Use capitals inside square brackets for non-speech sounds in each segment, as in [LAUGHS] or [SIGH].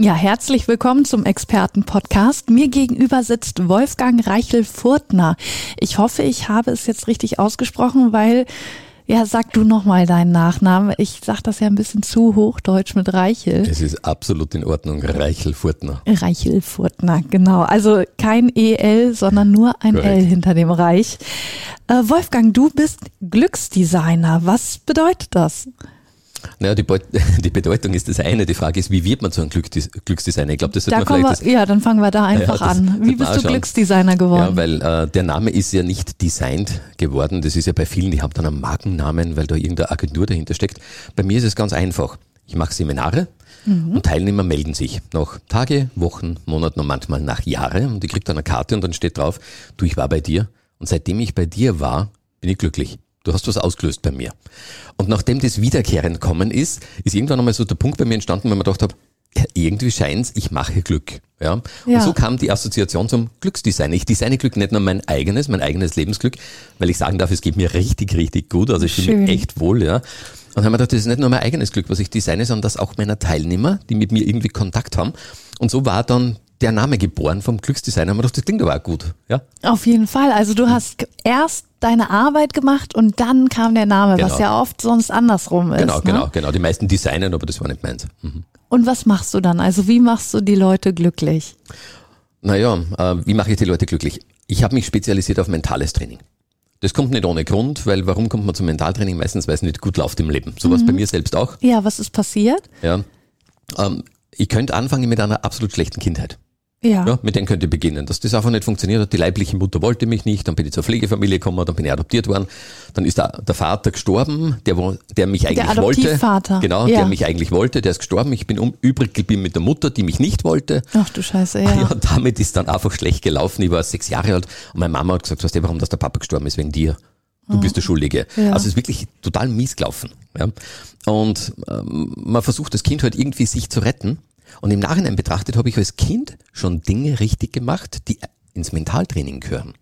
Ja, herzlich willkommen zum Experten-Podcast. Mir gegenüber sitzt Wolfgang Reichel-Furtner. Ich hoffe, ich habe es jetzt richtig ausgesprochen, weil, ja, sag du nochmal deinen Nachnamen. Ich sag das ja ein bisschen zu hochdeutsch mit Reichel. Es ist absolut in Ordnung. Reichel-Furtner. Reichel-Furtner, genau. Also kein EL, sondern nur ein Korrekt. L hinter dem Reich. Äh, Wolfgang, du bist Glücksdesigner. Was bedeutet das? Naja, die, Beut [LAUGHS] die Bedeutung ist das eine. Die Frage ist, wie wird man zu einem Glückdis Glücksdesigner? Ich glaube, das sollte Da man vielleicht wir, ja, dann fangen wir da Ja, einfach das an. Wie bist du anschauen. Glücksdesigner Ja, geworden? weil äh, der Name ist ja nicht designt geworden. Das ist ja bei vielen, die haben dann einen Markennamen, weil da irgendeine Agentur dahinter steckt. Bei mir ist es ganz einfach. Ich mache Seminare und Teilnehmer melden sich nach Tage, Wochen, Monaten und manchmal nach Jahre und ich kriege dann eine Karte und dann steht drauf, du, ich war bei dir und seitdem ich bei dir war, bin ich glücklich. Du hast was ausgelöst bei mir. Und nachdem das wiederkehrend kommen ist, ist irgendwann einmal so der Punkt bei mir entstanden, wenn man gedacht habe, ja, irgendwie scheint's, ich mache Glück. Ja? Ja. Und so kam die Assoziation zum Glücksdesign. Ich designe Glück nicht nur mein eigenes, mein eigenes Lebensglück, weil ich sagen darf, es geht mir richtig, richtig gut. Also ich fühle mich echt wohl, ja. Und haben wir gedacht, das ist nicht nur mein eigenes Glück, was ich designe, sondern das auch meiner Teilnehmer, die mit mir irgendwie Kontakt haben. Und so war dann der Name geboren vom Glücksdesigner. Wir gedacht, das klingt aber auch gut, ja. Auf jeden Fall. Also du hast erst deine Arbeit gemacht und dann kam der Name, was Genau. ja oft sonst andersrum ist. Genau, ne? genau, genau. Die meisten designen, aber das war nicht meins. Mhm. Und was machst du dann? Also wie machst du die Leute glücklich? Naja, äh, wie mache ich die Leute glücklich? Ich habe mich spezialisiert auf mentales Training. Das kommt nicht ohne Grund, weil warum kommt man zum Mentaltraining? Meistens, weil es nicht gut läuft im Leben. So war es bei mir selbst auch. Ja, was ist passiert? Ja. Ähm, ich könnte anfangen mit einer absolut schlechten Kindheit. Ja. Ja, mit denen könnte ich beginnen. Dass das einfach nicht funktioniert hat. Die leibliche Mutter wollte mich nicht, dann bin ich zur Pflegefamilie gekommen, dann bin ich adoptiert worden. Dann ist der, der Vater gestorben, der, der mich eigentlich wollte. Adoptivvater. Genau, Ja. der mich eigentlich wollte, der ist gestorben. Ich bin um, übrig geblieben mit der Mutter, die mich nicht wollte. Ach du Scheiße, Ja. [LAUGHS] ja. damit ist dann einfach schlecht gelaufen. Ich war sechs Jahre alt und meine Mama hat gesagt, weißt du, warum dass der Papa gestorben ist? Wegen dir. Du bist der Schuldige. Ja. Also es ist wirklich total mies gelaufen. Ja. Und ähm, man versucht das Kind halt irgendwie sich zu retten. Und im Nachhinein betrachtet habe ich als Kind schon Dinge richtig gemacht, die ins Mentaltraining gehören.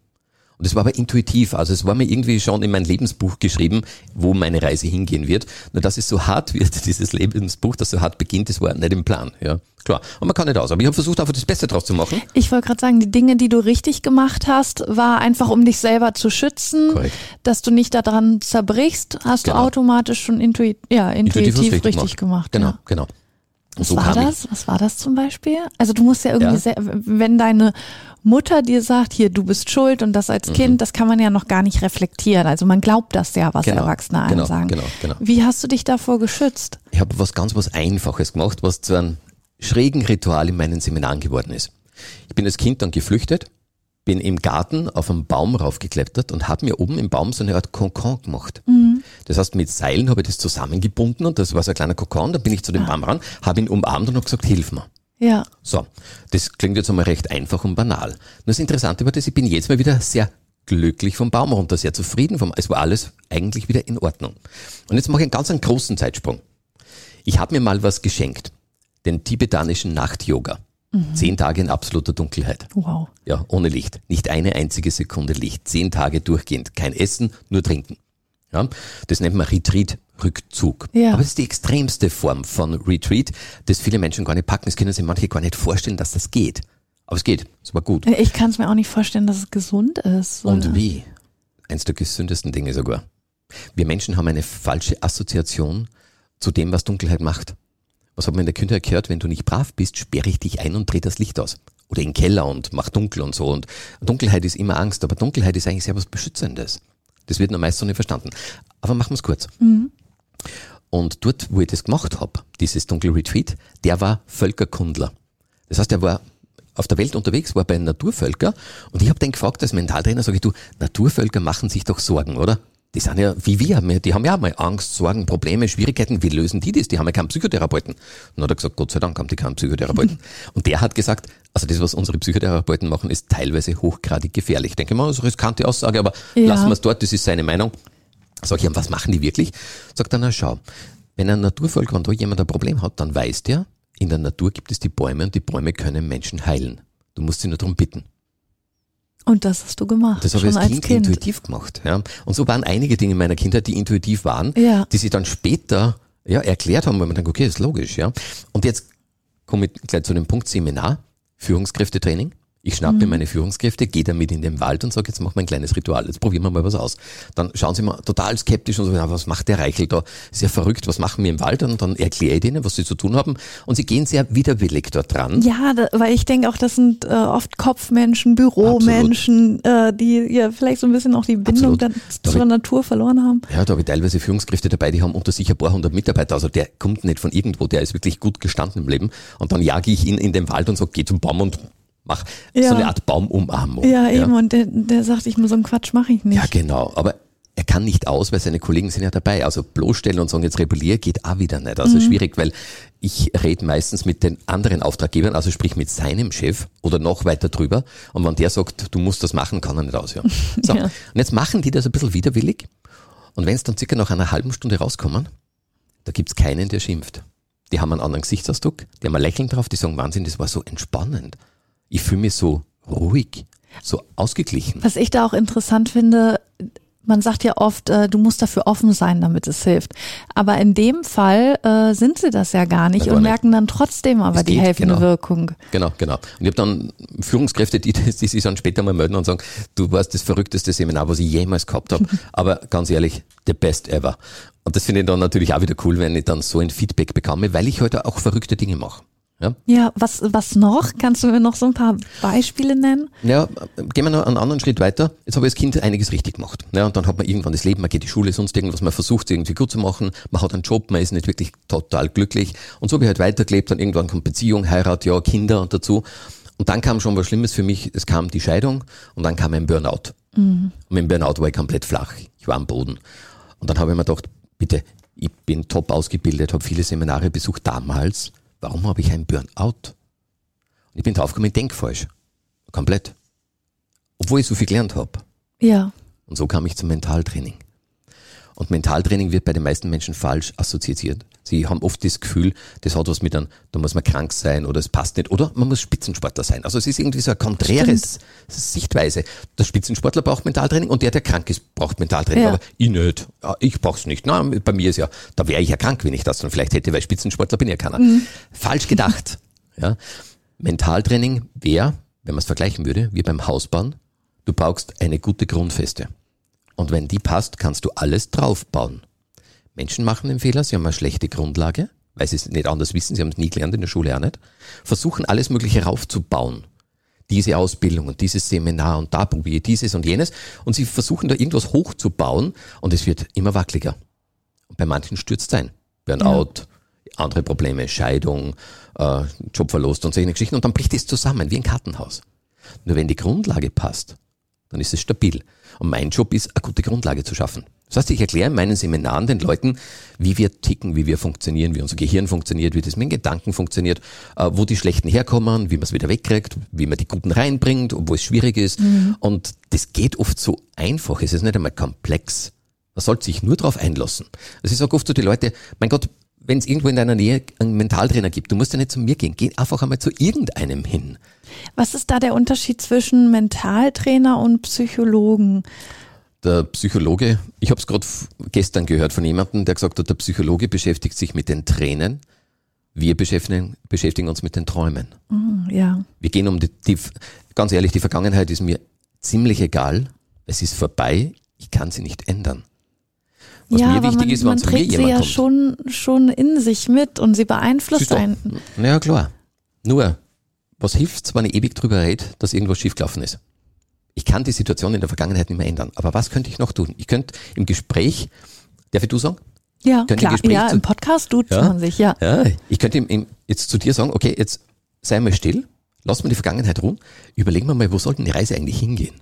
Und es war aber intuitiv, also es war mir irgendwie schon in mein Lebensbuch geschrieben, wo meine Reise hingehen wird. Nur dass es so hart wird, [LAUGHS] dieses Lebensbuch, das so hart beginnt, das war nicht im Plan. Ja, klar. Und man kann nicht aus. Aber ich habe versucht, einfach das Beste draus zu machen. Ich wollte gerade sagen, die Dinge, die du richtig gemacht hast, war einfach, um dich selber zu schützen, Korrekt. dass du nicht daran zerbrichst, hast Genau. du automatisch schon intuit ja, intuitiv, Intuitiv was richtig, gemacht. Genau, Ja. genau. Was so war das? Was war das zum Beispiel? Also du musst ja irgendwie, Ja. Sehr, wenn deine Mutter dir sagt, hier, du bist schuld und das Mhm. als Kind, das kann man ja noch gar nicht reflektieren. Also man glaubt das ja, was Genau, Erwachsene einem genau, sagen. genau, genau. Wie hast du dich davor geschützt? Ich habe was ganz was Einfaches gemacht, was zu einem schrägen Ritual in meinen Seminaren geworden ist. Ich bin als Kind dann geflüchtet, bin im Garten auf einen Baum raufgeklettert und habe mir oben im Baum so eine Art Kokon gemacht. Das heißt, mit Seilen habe ich das zusammengebunden und das war so ein kleiner Kokon. Dann bin ich zu dem Baum ran, habe ihn umarmt und habe gesagt, hilf mir. Ja. So, das klingt jetzt einmal recht einfach und banal. Nur das Interessante war, dass ich bin jetzt mal wieder sehr glücklich vom Baum runter, sehr zufrieden vom, es war alles eigentlich wieder in Ordnung. Und jetzt mache ich einen ganz einen großen Zeitsprung. Ich habe mir mal was geschenkt, den tibetanischen Nacht-Yoga. Zehn Tage in absoluter Dunkelheit. Wow. Ja, ohne Licht. Nicht eine einzige Sekunde Licht. Zehn Tage durchgehend. Kein Essen, nur trinken. Ja, das nennt man Retreat, Rückzug. Ja. Aber es ist die extremste Form von Retreat, das viele Menschen gar nicht packen. Das können sich manche gar nicht vorstellen, dass das geht. Aber es geht. Es war gut. Ich kann es mir auch nicht vorstellen, dass es gesund ist. Und oder? wie? Eins der gesündesten Dinge sogar. Wir Menschen haben eine falsche Assoziation zu dem, was Dunkelheit macht. Was hat man in der Kindheit gehört? Wenn du nicht brav bist, sperre ich dich ein und dreh das Licht aus. Oder in den Keller und mach dunkel und so. Und Dunkelheit ist immer Angst, aber Dunkelheit ist eigentlich sehr was Beschützendes. Das wird nur meist so nicht verstanden. Aber machen wir es kurz. Und dort, wo ich das gemacht habe, dieses Dunkelretreat, der war Völkerkundler. Das heißt, er war auf der Welt unterwegs, war bei Naturvölker und ich habe den gefragt als Mentaltrainer, sage ich, du, Naturvölker machen sich doch Sorgen, oder? Die sind ja wie wir, die haben ja auch mal Angst, Sorgen, Probleme, Schwierigkeiten. Wie lösen die das? Die haben ja keinen Psychotherapeuten. Dann hat er gesagt, Gott sei Dank haben die keinen Psychotherapeuten. [LAUGHS] Und der hat gesagt, also das, was unsere Psychotherapeuten machen, ist teilweise hochgradig gefährlich. Denke mal, das ist eine riskante Aussage, aber Ja. lassen wir es dort, das ist seine Meinung. Sag ich ihm, was machen die wirklich? Sagt er, na schau, wenn ein Naturvollkontroll jemand ein Problem hat, dann weiß der, in der Natur gibt es die Bäume und die Bäume können Menschen heilen. Du musst sie nur darum bitten. Und das hast du gemacht. Das habe ich als kind, kind, intuitiv gemacht. Ja. Und so waren einige Dinge in meiner Kindheit, die intuitiv waren, ja. die sie dann später ja, erklärt haben, weil man denkt, okay, ist logisch. Ja. Und jetzt komme ich gleich zu dem Punkt Seminar, Führungskräftetraining. Ich schnappe mhm. mir meine Führungskräfte, gehe damit in den Wald und sage, jetzt machen wir ein kleines Ritual, jetzt probieren wir mal was aus. Dann schauen sie mal total skeptisch und so, was macht der Reichel da? Sehr verrückt, was machen wir im Wald? Und dann erkläre ich denen, was sie zu tun haben. Und sie gehen sehr widerwillig dort dran. Ja, da, weil ich denke auch, das sind äh, oft Kopfmenschen, Büromenschen, äh, die ja vielleicht so ein bisschen auch die Bindung dann zur Natur verloren haben. Ja, da habe ich teilweise Führungskräfte dabei, die haben unter sich ein paar hundert Mitarbeiter. Also der kommt nicht von irgendwo, der ist wirklich gut gestanden im Leben. Und dann jage ich ihn in den Wald und sage, geh zum Baum und mach ja. so eine Art Baumumarmung. Ja, eben, ja. und der, der sagt, ich muss so einen Quatsch mache ich nicht. Ja, genau, aber er kann nicht aus, weil seine Kollegen sind ja dabei. Also bloßstellen und sagen, jetzt rebellier, geht auch wieder nicht. Also mhm. schwierig, weil ich rede meistens mit den anderen Auftraggebern, also sprich mit seinem Chef oder noch weiter drüber. Und wenn der sagt, du musst das machen, kann er nicht aus. Ja. [LAUGHS] So. ja. Und jetzt machen die das ein bisschen widerwillig. Und wenn es dann circa nach einer halben Stunde rauskommen, da gibt's keinen, der schimpft. Die haben einen anderen Gesichtsausdruck, die haben ein Lächeln drauf, die sagen, Wahnsinn, das war so entspannend ich fühle mich so ruhig, so ausgeglichen. Was ich da auch interessant finde, man sagt ja oft, äh, du musst dafür offen sein, damit es hilft. Aber in dem Fall äh, sind sie das ja gar nicht und merken dann trotzdem aber die helfende genau. Wirkung. Genau, genau. Und ich habe dann Führungskräfte, [LAUGHS] die, die sich dann später mal melden und sagen, du warst das verrückteste Seminar, was ich jemals gehabt habe. [LAUGHS] aber ganz ehrlich, the best ever. Und das finde ich dann natürlich auch wieder cool, wenn ich dann so ein Feedback bekomme, weil ich heute auch verrückte Dinge mache. Ja, ja was, was noch? Kannst du mir noch so ein paar Beispiele nennen? Ja, gehen wir noch einen anderen Schritt weiter. Jetzt habe ich als Kind einiges richtig gemacht. Ja, und dann hat man irgendwann das Leben, man geht die Schule, sonst irgendwas, man versucht es irgendwie gut zu machen, man hat einen Job, man ist nicht wirklich total glücklich. Und so habe ich halt weitergelebt, dann irgendwann kommt Beziehung, Heirat, ja, Kinder und dazu. Und dann kam schon was Schlimmes für mich, es kam die Scheidung und dann kam ein Burnout. Mhm. Und mit dem Burnout war ich komplett flach. Ich war am Boden. Und dann habe ich mir gedacht, bitte, ich bin top ausgebildet, habe viele Seminare besucht damals warum habe ich ein Burnout? Und ich bin draufgekommen, ich denke falsch. Komplett. Obwohl ich so viel gelernt habe. Ja. Und so kam ich zum Mentaltraining. Und Mentaltraining wird bei den meisten Menschen falsch assoziiert. Sie haben oft das Gefühl, das hat was mit einem, da muss man krank sein oder es passt nicht oder man muss Spitzensportler sein. Also es ist irgendwie so eine konträres Sichtweise. Der Spitzensportler braucht Mentaltraining und der, der krank ist, braucht Mentaltraining. Ja. Aber ich nicht. Ich brauch's nicht. Na, bei mir ist ja, da wäre ich ja krank, wenn ich das dann vielleicht hätte, weil Spitzensportler bin ja keiner. Mhm. Falsch gedacht. [LAUGHS] ja. Mentaltraining wäre, wenn man es vergleichen würde, wie beim Hausbauen, du brauchst eine gute Grundfeste. Und wenn die passt, kannst du alles draufbauen. Menschen machen den Fehler, sie haben eine schlechte Grundlage, weil sie es nicht anders wissen, sie haben es nie gelernt, in der Schule auch nicht, versuchen alles Mögliche raufzubauen. Diese Ausbildung und dieses Seminar und da probiere ich dieses und jenes und sie versuchen da irgendwas hochzubauen und es wird immer wackeliger. Und bei manchen stürzt es ein. Burnout, ja. andere Probleme, Scheidung, äh, Jobverlust und solche Geschichten und dann bricht es zusammen wie ein Kartenhaus. Nur wenn die Grundlage passt, dann ist es stabil. Und mein Job ist, eine gute Grundlage zu schaffen. Das heißt, ich erkläre in meinen Seminaren den Leuten, wie wir ticken, wie wir funktionieren, wie unser Gehirn funktioniert, wie das mit den Gedanken funktioniert, äh, wo die Schlechten herkommen, wie man es wieder wegkriegt, wie man die Guten reinbringt, obwohl es schwierig ist. Mhm. Und das geht oft so einfach, es ist nicht einmal komplex. Man sollte sich nur darauf einlassen. Also ich sage oft zu den Leuten, mein Gott, wenn es irgendwo in deiner Nähe einen Mentaltrainer gibt, du musst ja nicht zu mir gehen, geh einfach einmal zu irgendeinem hin. Was ist da der Unterschied zwischen Mentaltrainer und Psychologen? Der Psychologe, ich habe es gerade gestern gehört von jemandem, der gesagt hat, der Psychologe beschäftigt sich mit den Tränen, wir beschäftigen, beschäftigen uns mit den Träumen. Mm, ja. Wir gehen um die, die, ganz ehrlich, die Vergangenheit ist mir ziemlich egal. Es ist vorbei, ich kann sie nicht ändern. Was ja, mir wichtig man, ist, wenn zu mir jemand sie ja kommt. schon, schon in sich mit und sie beeinflusst einen. Ja, klar. Nur, was hilft's, wenn ich ewig drüber rede, dass irgendwas schiefgelaufen ist? Ich kann die Situation in der Vergangenheit nicht mehr ändern. Aber was könnte ich noch tun? Ich könnte im Gespräch, darf ich du sagen? Ja, könnte klar. Im ja, zu, im Podcast tut ja, man sich, ja. ja ich könnte im, im, jetzt zu dir sagen, okay, jetzt sei mal still, lass mal die Vergangenheit ruhen, überlegen wir mal, wo sollten die Reise eigentlich hingehen?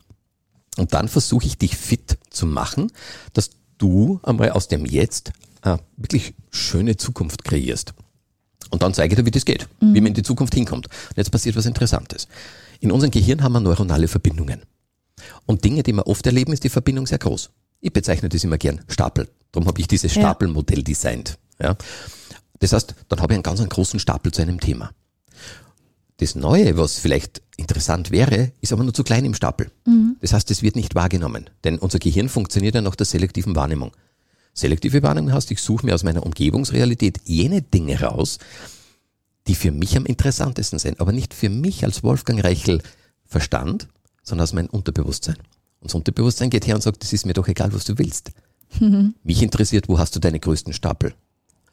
Und dann versuche ich dich fit zu machen, dass du einmal aus dem Jetzt eine wirklich schöne Zukunft kreierst. Und dann zeige ich dir, wie das geht, mhm. wie man in die Zukunft hinkommt. Und jetzt passiert was Interessantes. In unserem Gehirn haben wir neuronale Verbindungen. Und Dinge, die wir oft erleben, ist die Verbindung sehr groß. Ich bezeichne das immer gern Stapel. Darum habe ich dieses Stapelmodell designt. Ja. Das heißt, dann habe ich einen ganz einen großen Stapel zu einem Thema. Das Neue, was vielleicht interessant wäre, ist aber nur zu klein im Stapel. Mhm. Das heißt, es wird nicht wahrgenommen. Denn unser Gehirn funktioniert ja nach der selektiven Wahrnehmung. Selektive Wahrnehmung heißt, ich suche mir aus meiner Umgebungsrealität jene Dinge raus, die für mich am interessantesten sind, aber nicht für mich als Wolfgang Reichel Verstand, sondern aus meinem Unterbewusstsein. Und das Unterbewusstsein geht her und sagt, das ist mir doch egal, was du willst. Mhm. Mich interessiert, wo hast du deine größten Stapel?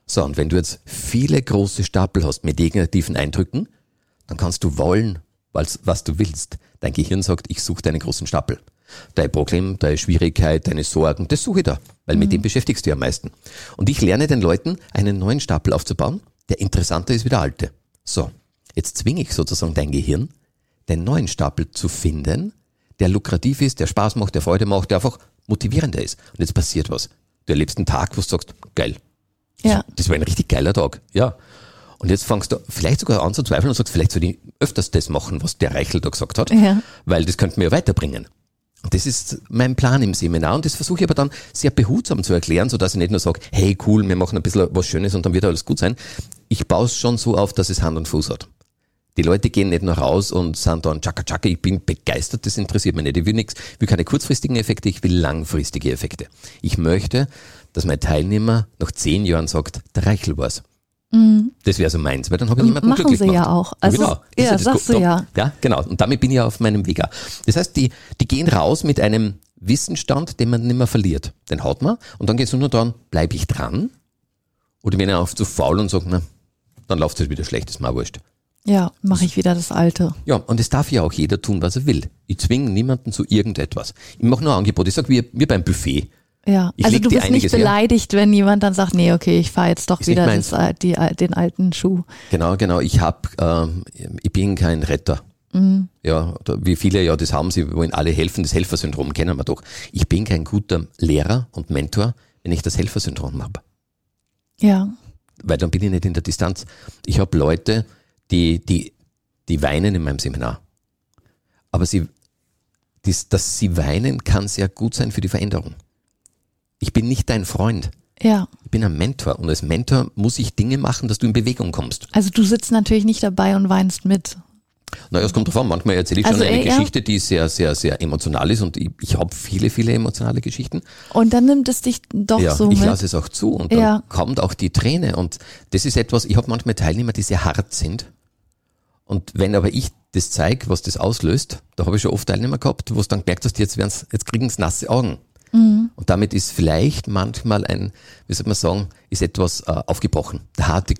So, und wenn du jetzt viele große Stapel hast mit negativen Eindrücken, dann kannst du wollen, was, was du willst. Dein Gehirn sagt, ich suche deinen großen Stapel. Dein Problem, deine Schwierigkeit, deine Sorgen, das suche ich da, weil mhm. mit dem beschäftigst du dich am meisten. Und ich lerne den Leuten, einen neuen Stapel aufzubauen, der interessanter ist wie der alte. So, jetzt zwinge ich sozusagen dein Gehirn, den neuen Stapel zu finden, der lukrativ ist, der Spaß macht, der Freude macht, der einfach motivierender ist. Und jetzt passiert was. Du erlebst einen Tag, wo du sagst, geil. Ja. Das war ein richtig geiler Tag. Ja. Und jetzt fangst du vielleicht sogar an zu zweifeln und sagst, vielleicht soll ich öfters das machen, was der Reichel da gesagt hat, ja. weil das könnte mir ja weiterbringen. Das ist mein Plan im Seminar und das versuche ich aber dann sehr behutsam zu erklären, so dass ich nicht nur sage, hey cool, wir machen ein bisschen was Schönes und dann wird alles gut sein. Ich baue es schon so auf, dass es Hand und Fuß hat. Die Leute gehen nicht nur raus und sind dann tschakka tschakka, ich bin begeistert, das interessiert mich nicht. Ich will nichts, will keine kurzfristigen Effekte, ich will langfristige Effekte. Ich möchte, dass mein Teilnehmer nach zehn Jahren sagt, der Reichel war's. Mhm. Das wäre so meins, weil dann habe ich jemanden Machen glücklich sie gemacht. ja auch. Also, genau. Ja, ja sagst du ja. Ja, genau. Und damit bin ich auf meinem Weg. Das heißt, die, die gehen raus mit einem Wissensstand, den man nicht mehr verliert. Den hat man. Und dann geht es nur daran, bleibe ich dran? Oder wenn er auf zu faul und sagt, na, dann läuft es halt wieder schlecht, ist mir wurscht. Ja, mache ich wieder das Alte. Ja, und es darf ja auch jeder tun, was er will. Ich zwinge niemanden zu irgendetwas. Ich mache nur ein Angebot. Ich sage, wie beim Buffet. Ja, ich also du bist nicht beleidigt, her. wenn jemand dann sagt, nee, okay, ich fahre jetzt doch ist wieder das, die, den alten Schuh. Genau, genau. Ich hab, ähm, ich bin kein Retter. Mhm. Ja, wie viele ja das haben, sie wollen alle helfen. Das Helfersyndrom kennen wir doch. Ich bin kein guter Lehrer und Mentor, wenn ich das Helfersyndrom habe. Ja. Weil dann bin ich nicht in der Distanz. Ich habe Leute, die, die, die weinen in meinem Seminar. Aber sie, das, dass sie weinen, kann sehr gut sein für die Veränderung ich bin nicht dein Freund. Ja. Ich bin ein Mentor und als Mentor muss ich Dinge machen, dass du in Bewegung kommst. Also du sitzt natürlich nicht dabei und weinst mit. Naja, es kommt drauf an. Manchmal erzähle ich also schon eine Geschichte, die sehr, sehr, sehr emotional ist und ich, ich habe viele, viele emotionale Geschichten. Und dann nimmt es dich doch ja, so ich mit. lasse es auch zu und dann ja. kommt auch die Träne und das ist etwas, ich habe manchmal Teilnehmer, die sehr hart sind und wenn aber ich das zeige, was das auslöst, da habe ich schon oft Teilnehmer gehabt, wo es dann gemerkt hast, jetzt, jetzt kriegen sie nasse Augen. Mhm. Und damit ist vielleicht manchmal ein, wie soll man sagen, ist etwas äh, aufgebrochen. Der harte,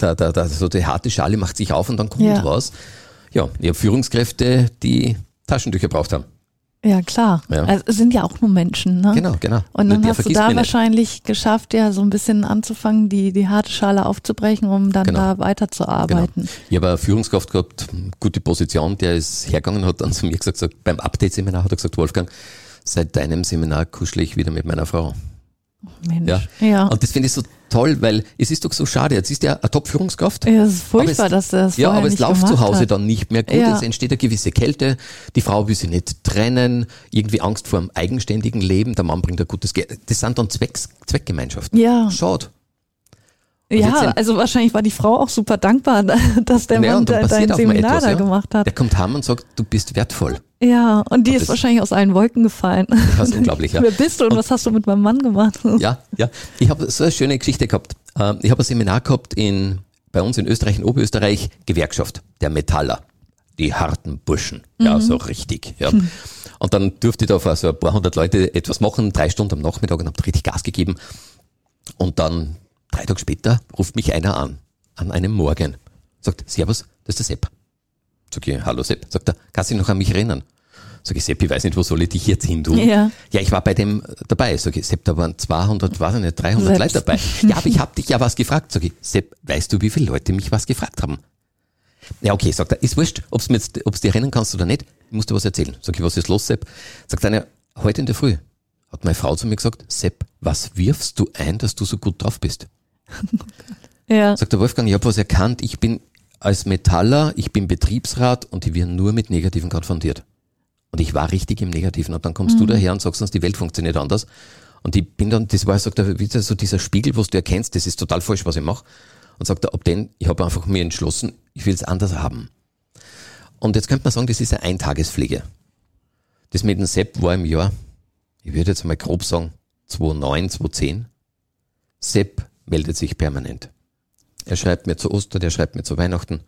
der, der, der, so die harte Schale macht sich auf und dann kommt ja. was. Ja, ich habe Führungskräfte, die Taschentücher braucht haben. Ja, klar. Ja. Also, es sind ja auch nur Menschen, ne? Genau, genau. Und dann hast du da wahrscheinlich nicht. geschafft, ja, so ein bisschen anzufangen, die, die harte Schale aufzubrechen, um dann genau. da weiterzuarbeiten. Genau. Ich habe eine Führungskraft gehabt, gute Position, der ist hergegangen, hat dann zu mir gesagt, so, beim Update-Seminar hat er gesagt, Wolfgang, seit deinem Seminar kuschle ich wieder mit meiner Frau. Mensch. Ja. ja. Und das finde ich so toll, weil es ist doch so schade. Jetzt ist ja eine Top-Führungskraft. Ja, es ist furchtbar, es, dass das Ja, aber es läuft zu Hause hat. dann nicht mehr gut. Ja. Es entsteht eine gewisse Kälte. Die Frau will sich nicht trennen. Irgendwie Angst vor einem eigenständigen Leben. Der Mann bringt ein gutes Geld. Das sind dann Zwecks, Zweckgemeinschaften. Ja. Schade. ja, also wahrscheinlich war die Frau auch super dankbar, [LAUGHS] dass der naja, Mann dein Seminar etwas, da ja. gemacht hat. Der kommt heim und sagt, du bist wertvoll. Ja, und die und ist wahrscheinlich aus allen Wolken gefallen. Das ist [LAUGHS] unglaublich, ja. Wer bist du und, und was hast du mit meinem Mann gemacht? [LAUGHS] Ja, ja. Ich habe so eine schöne Geschichte gehabt. Ähm, ich habe ein Seminar gehabt in, bei uns in Österreich, in Oberösterreich, Gewerkschaft, der Metaller. Die harten Burschen. Ja, mhm. so richtig. Ja. Hm. Und dann durfte ich da vor so ein paar hundert Leute etwas machen, drei Stunden am Nachmittag und habe richtig Gas gegeben. Und dann, drei Tage später, ruft mich einer an, an einem Morgen. Sagt, Servus, das ist der Sepp. Sag ich, hallo Sepp. Sagt er, kannst du dich noch an mich erinnern? Sag ich, Sepp, ich weiß nicht, wo soll ich dich jetzt hin tun? Ja. ja, ich war bei dem dabei. Sag ich, Sepp, da waren 200, weiß ich nicht, 300 Selbst. Leute dabei. Ja, aber ich habe dich ja was gefragt. Sag ich, Sepp, weißt du, wie viele Leute mich was gefragt haben? Ja, okay, sagt er, ist wurscht, ob du jetzt, ob's dir erinnern kannst oder nicht, ich muss dir was erzählen. Sag ich, was ist los, Sepp? Sagt einer, heute in der Früh hat meine Frau zu mir gesagt, Sepp, was wirfst du ein, dass du so gut drauf bist? [LAUGHS] ja. Sagt der Wolfgang, ich habe was erkannt, ich bin als Metaller, ich bin Betriebsrat und ich werde nur mit Negativen konfrontiert. Und ich war richtig im Negativen. Und dann kommst mhm. du daher und sagst uns, die Welt funktioniert anders. Und ich bin dann, das war, sagt er, wieder so dieser Spiegel, wo du erkennst, das ist total falsch, was ich mache. Und sagt er, ab den, ich habe einfach mir entschlossen, ich will es anders haben. Und jetzt könnte man sagen, das ist eine Eintagespflege. Das mit dem Sepp war im Jahr, ich würde jetzt mal grob sagen, 2009, 2010. Sepp meldet sich permanent. Er schreibt mir zu Ostern, er schreibt mir zu Weihnachten.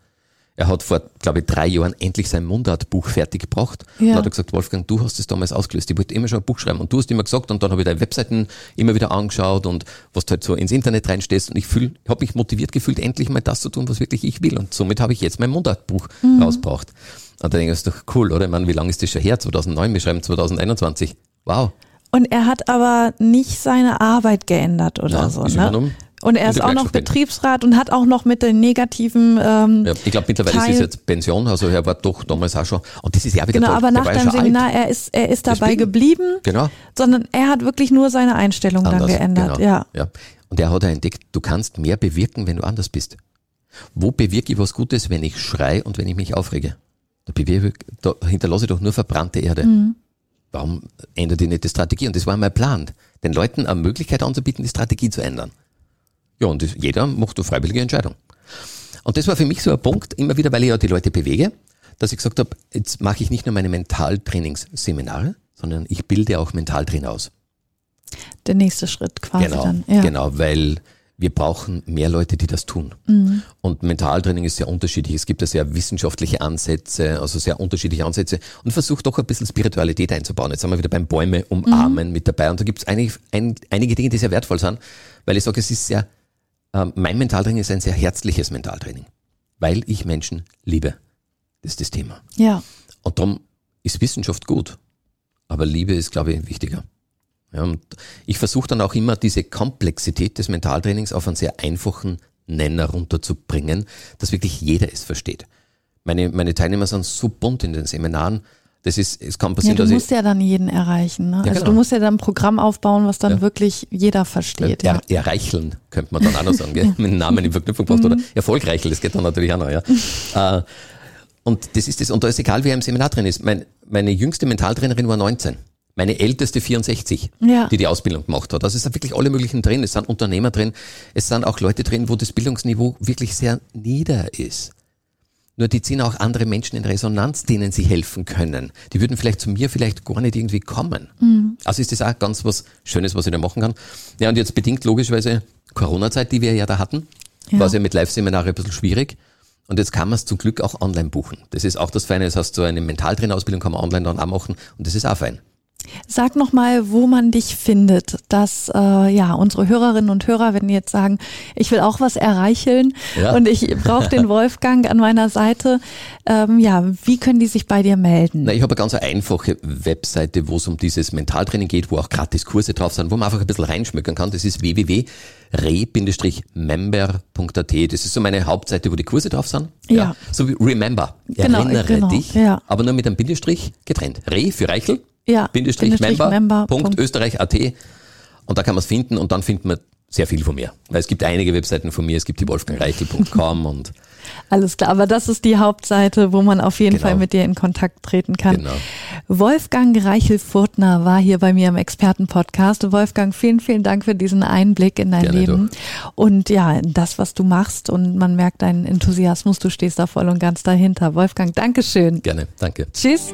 Er hat vor, glaube ich, drei Jahren endlich sein Mundartbuch fertig gebracht. Ja. Und hat gesagt, Wolfgang, du hast es damals ausgelöst. Ich wollte immer schon ein Buch schreiben. Und du hast immer gesagt, und dann habe ich deine Webseiten immer wieder angeschaut und was du halt so ins Internet reinstehst. Und ich fühl, habe mich motiviert gefühlt, endlich mal das zu tun, was wirklich ich will. Und somit habe ich jetzt mein Mundartbuch mhm. rausgebracht. Und da denke ich, das ist doch cool, oder? Ich meine, wie lange ist das schon her? 2009, wir schreiben 2021. Wow. Und er hat aber nicht seine Arbeit geändert oder ja, so, ne? Und er ist auch noch Betriebsrat und hat auch noch mit den negativen. Ähm, ja, ich glaube, mittlerweile Teil ist es jetzt Pension, also er war doch damals auch schon. Und das ist ja wieder Genau, toll. aber nach deinem Seminar, alt. er ist, er ist dabei Deswegen, geblieben, genau. sondern er hat wirklich nur seine Einstellung anders, dann geändert. Genau, ja. ja. Und er hat entdeckt, du kannst mehr bewirken, wenn du anders bist. Wo bewirke ich was Gutes, wenn ich schrei und wenn ich mich aufrege? Da, bewirke, da hinterlasse ich doch nur verbrannte Erde. Mhm. Warum ändert ihr nicht die Strategie? Und das war mein Plan, den Leuten eine Möglichkeit anzubieten, die Strategie zu ändern. Ja, und das, jeder macht eine freiwillige Entscheidung. Und das war für mich so ein Punkt, immer wieder, weil ich ja die Leute bewege, dass ich gesagt habe, jetzt mache ich nicht nur meine Mentaltrainingsseminare, sondern ich bilde auch Mentaltrainer aus. Der nächste Schritt quasi genau, dann. Ja. Genau, weil wir brauchen mehr Leute, die das tun. Mhm. Und Mentaltraining ist sehr unterschiedlich. Es gibt ja sehr wissenschaftliche Ansätze, also sehr unterschiedliche Ansätze und versucht doch ein bisschen Spiritualität einzubauen. Jetzt sind wir wieder beim Bäume umarmen mhm. mit dabei und da gibt es einige, ein, einige Dinge, die sehr wertvoll sind, weil ich sage, es ist sehr mein Mentaltraining ist ein sehr herzliches Mentaltraining, weil ich Menschen liebe. Das ist das Thema. Ja. Und darum ist Wissenschaft gut, aber Liebe ist, glaube ich, wichtiger. Ja, und ich versuche dann auch immer diese Komplexität des Mentaltrainings auf einen sehr einfachen Nenner runterzubringen, dass wirklich jeder es versteht. Meine, meine Teilnehmer sind so bunt in den Seminaren, das ist, es kann passieren, ja, du musst ja dann jeden erreichen. Ne? Ja, also genau. du musst ja dann ein Programm aufbauen, was dann ja. wirklich jeder versteht. Ja. Er, erreicheln könnte man dann auch noch sagen, gell? [LAUGHS] mit Namen in Verknüpfung braucht oder mhm. erfolgreicheln, das geht dann natürlich auch noch. Ja. Äh, und das ist das, und da ist egal, wer im Seminar drin ist. Mein, meine jüngste Mentaltrainerin war 19. Meine älteste 64, ja. die die Ausbildung gemacht hat. Also es sind wirklich alle möglichen drin. Es sind Unternehmer drin. Es sind auch Leute drin, wo das Bildungsniveau wirklich sehr nieder ist. Nur die ziehen auch andere Menschen in Resonanz, denen sie helfen können. Die würden vielleicht zu mir vielleicht gar nicht irgendwie kommen. Mhm. Also ist das auch ganz was Schönes, was ich da machen kann. Ja, und jetzt bedingt logischerweise Corona-Zeit, die wir ja da hatten, ja. war es ja mit Live-Seminare ein bisschen schwierig. Und jetzt kann man es zum Glück auch online buchen. Das ist auch das Feine. Das heißt, so eine Mentaltrainerausbildung kann man online dann auch machen und das ist auch fein. Sag nochmal, wo man dich findet, dass äh, ja unsere Hörerinnen und Hörer, wenn die jetzt sagen, ich will auch was erreichen ja. und ich brauche den [LAUGHS] Wolfgang an meiner Seite, ähm, ja, wie können die sich bei dir melden? Na, ich habe eine ganz einfache Webseite, wo es um dieses Mentaltraining geht, wo auch gratis Kurse drauf sind, wo man einfach ein bisschen reinschmücken kann. Das ist www.re-member.at. Das ist so meine Hauptseite, wo die Kurse drauf sind. Ja. ja. So wie Remember. Genau, Erinnere genau, dich, ja. aber nur mit einem Bindestrich getrennt. Re für Reichel ja, Bindestrich, Member, Member Punkt Österreich.at und da kann man es finden und dann findet man sehr viel von mir. Weil es gibt einige Webseiten von mir, es gibt die wolfgangreichel.com [LAUGHS] und alles klar, aber das ist die Hauptseite, wo man auf jeden genau. Fall mit dir in Kontakt treten kann. Genau. Wolfgang Reichel-Furtner war hier bei mir im Expertenpodcast. Wolfgang, vielen, vielen Dank für diesen Einblick in dein Gerne Leben doch. und ja, das, was du machst und man merkt deinen Enthusiasmus, du stehst da voll und ganz dahinter. Wolfgang, Dankeschön. Gerne, danke. Tschüss.